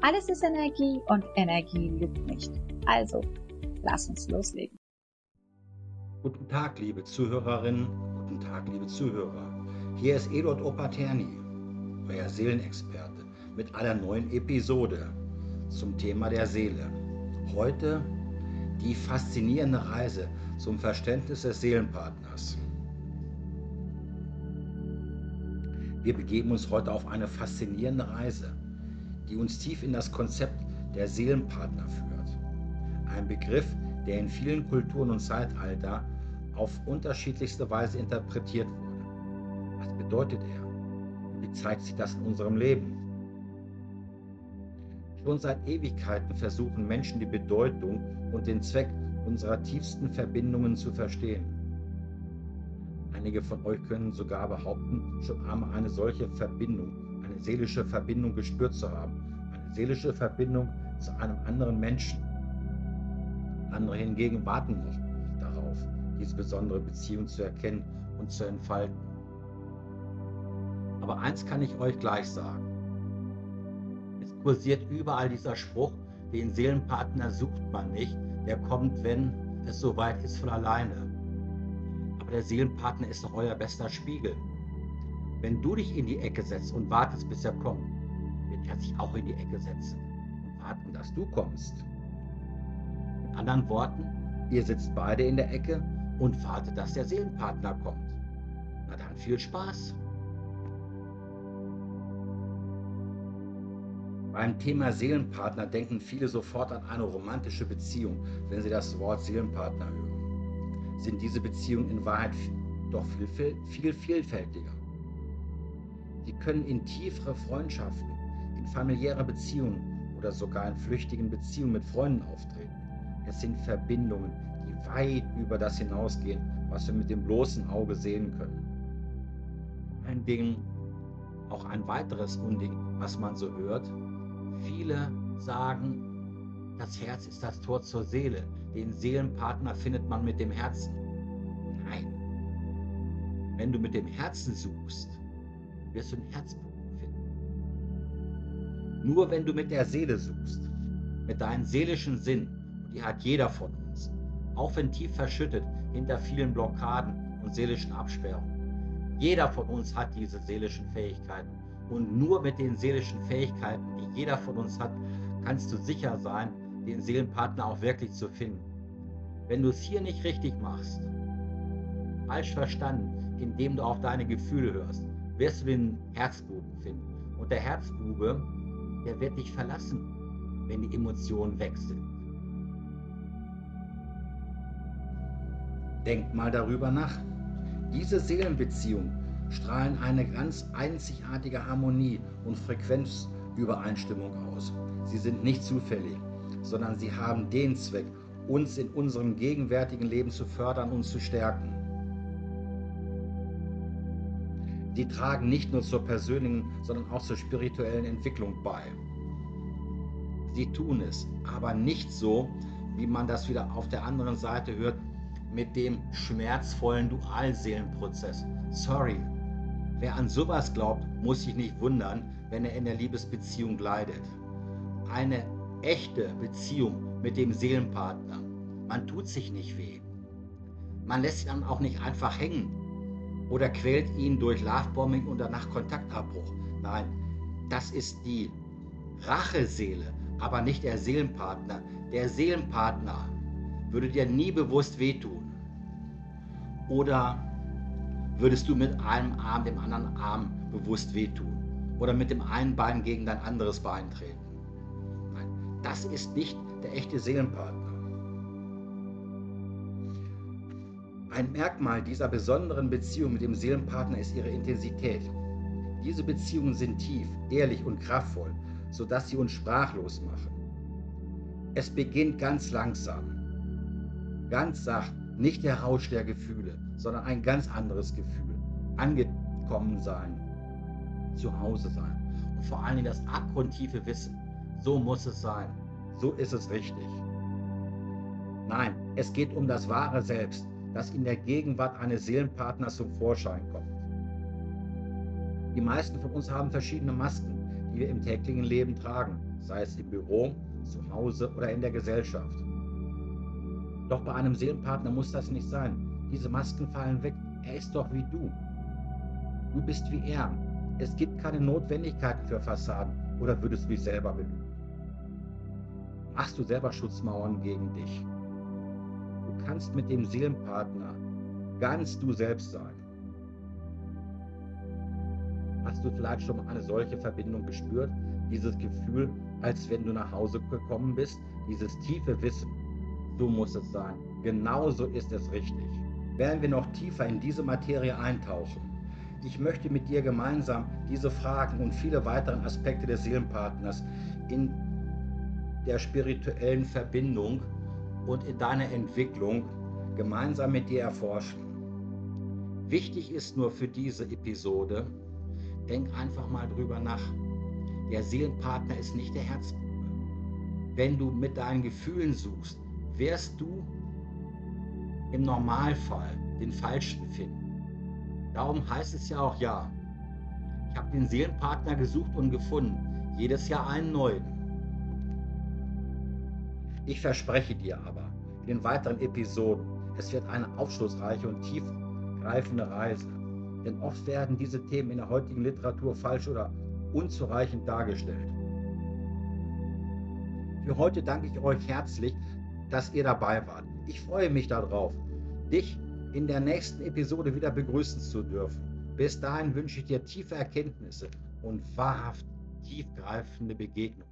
Alles ist Energie und Energie lügt nicht. Also, lass uns loslegen. Guten Tag, liebe Zuhörerinnen, guten Tag, liebe Zuhörer. Hier ist Eduard Opaterni, euer Seelenexperte, mit einer neuen Episode zum Thema der Seele. Heute die faszinierende Reise zum Verständnis des Seelenpartners. Wir begeben uns heute auf eine faszinierende Reise, die uns tief in das Konzept der Seelenpartner führt. Ein Begriff, der in vielen Kulturen und Zeitalter auf unterschiedlichste Weise interpretiert wurde. Was bedeutet er? Wie zeigt sich das in unserem Leben? Schon seit Ewigkeiten versuchen Menschen die Bedeutung und den Zweck unserer tiefsten Verbindungen zu verstehen. Einige von euch können sogar behaupten, schon einmal eine solche Verbindung, seelische Verbindung gespürt zu haben. Eine seelische Verbindung zu einem anderen Menschen. Andere hingegen warten noch darauf, diese besondere Beziehung zu erkennen und zu entfalten. Aber eins kann ich euch gleich sagen. Es kursiert überall dieser Spruch, den Seelenpartner sucht man nicht, der kommt, wenn es soweit ist von alleine der Seelenpartner ist doch euer bester Spiegel. Wenn du dich in die Ecke setzt und wartest, bis er kommt, wird er sich auch in die Ecke setzen und warten, dass du kommst. Mit anderen Worten, ihr sitzt beide in der Ecke und wartet, dass der Seelenpartner kommt. Na dann viel Spaß. Beim Thema Seelenpartner denken viele sofort an eine romantische Beziehung, wenn sie das Wort Seelenpartner hören sind diese Beziehungen in Wahrheit doch viel, viel vielfältiger. Sie können in tiefere Freundschaften, in familiäre Beziehungen oder sogar in flüchtigen Beziehungen mit Freunden auftreten. Es sind Verbindungen, die weit über das hinausgehen, was wir mit dem bloßen Auge sehen können. Ein Ding, auch ein weiteres Unding, was man so hört. Viele sagen, das Herz ist das Tor zur Seele. Den Seelenpartner findet man mit dem Herzen. Nein. Wenn du mit dem Herzen suchst, wirst du einen Herzpunkt finden. Nur wenn du mit der Seele suchst, mit deinem seelischen Sinn, und die hat jeder von uns, auch wenn tief verschüttet hinter vielen Blockaden und seelischen Absperrungen. Jeder von uns hat diese seelischen Fähigkeiten. Und nur mit den seelischen Fähigkeiten, die jeder von uns hat, kannst du sicher sein, den Seelenpartner auch wirklich zu finden. Wenn du es hier nicht richtig machst, falsch verstanden, indem du auf deine Gefühle hörst, wirst du den Herzbuben finden. Und der Herzbube, der wird dich verlassen, wenn die Emotionen weg sind. Denk mal darüber nach. Diese Seelenbeziehungen strahlen eine ganz einzigartige Harmonie und Frequenzübereinstimmung aus. Sie sind nicht zufällig sondern sie haben den Zweck, uns in unserem gegenwärtigen Leben zu fördern und zu stärken. Sie tragen nicht nur zur persönlichen, sondern auch zur spirituellen Entwicklung bei. Sie tun es, aber nicht so, wie man das wieder auf der anderen Seite hört, mit dem schmerzvollen Dualseelenprozess. Sorry, wer an sowas glaubt, muss sich nicht wundern, wenn er in der Liebesbeziehung leidet. Eine echte Beziehung mit dem Seelenpartner. Man tut sich nicht weh. Man lässt ihn auch nicht einfach hängen oder quält ihn durch Lovebombing oder nach Kontaktabbruch. Nein, das ist die Racheseele, aber nicht der Seelenpartner. Der Seelenpartner würde dir nie bewusst wehtun. Oder würdest du mit einem Arm dem anderen Arm bewusst wehtun? Oder mit dem einen Bein gegen dein anderes Bein treten? Das ist nicht der echte Seelenpartner. Ein Merkmal dieser besonderen Beziehung mit dem Seelenpartner ist ihre Intensität. Diese Beziehungen sind tief, ehrlich und kraftvoll, sodass sie uns sprachlos machen. Es beginnt ganz langsam, ganz sacht, nicht der Rausch der Gefühle, sondern ein ganz anderes Gefühl. Angekommen sein, zu Hause sein und vor allen Dingen das abgrundtiefe Wissen. So muss es sein. So ist es richtig. Nein, es geht um das wahre Selbst, das in der Gegenwart eines Seelenpartners zum Vorschein kommt. Die meisten von uns haben verschiedene Masken, die wir im täglichen Leben tragen, sei es im Büro, zu Hause oder in der Gesellschaft. Doch bei einem Seelenpartner muss das nicht sein. Diese Masken fallen weg. Er ist doch wie du. Du bist wie er. Es gibt keine Notwendigkeit für Fassaden oder würdest du dich selber belügen? Machst du selber Schutzmauern gegen dich? Du kannst mit dem Seelenpartner ganz du selbst sein. Hast du vielleicht schon mal eine solche Verbindung gespürt? Dieses Gefühl, als wenn du nach Hause gekommen bist, dieses tiefe Wissen, so muss es sein. Genauso ist es richtig. Werden wir noch tiefer in diese Materie eintauchen. Ich möchte mit dir gemeinsam diese Fragen und viele weitere Aspekte des Seelenpartners in der spirituellen Verbindung und in deiner Entwicklung gemeinsam mit dir erforschen. Wichtig ist nur für diese Episode, denk einfach mal drüber nach. Der Seelenpartner ist nicht der Herzbube. Wenn du mit deinen Gefühlen suchst, wirst du im Normalfall den Falschen finden. Darum heißt es ja auch ja. Ich habe den Seelenpartner gesucht und gefunden. Jedes Jahr einen neuen. Ich verspreche dir aber, in den weiteren Episoden, es wird eine aufschlussreiche und tiefgreifende Reise. Denn oft werden diese Themen in der heutigen Literatur falsch oder unzureichend dargestellt. Für heute danke ich euch herzlich, dass ihr dabei wart. Ich freue mich darauf, dich in der nächsten Episode wieder begrüßen zu dürfen. Bis dahin wünsche ich dir tiefe Erkenntnisse und wahrhaft tiefgreifende Begegnungen.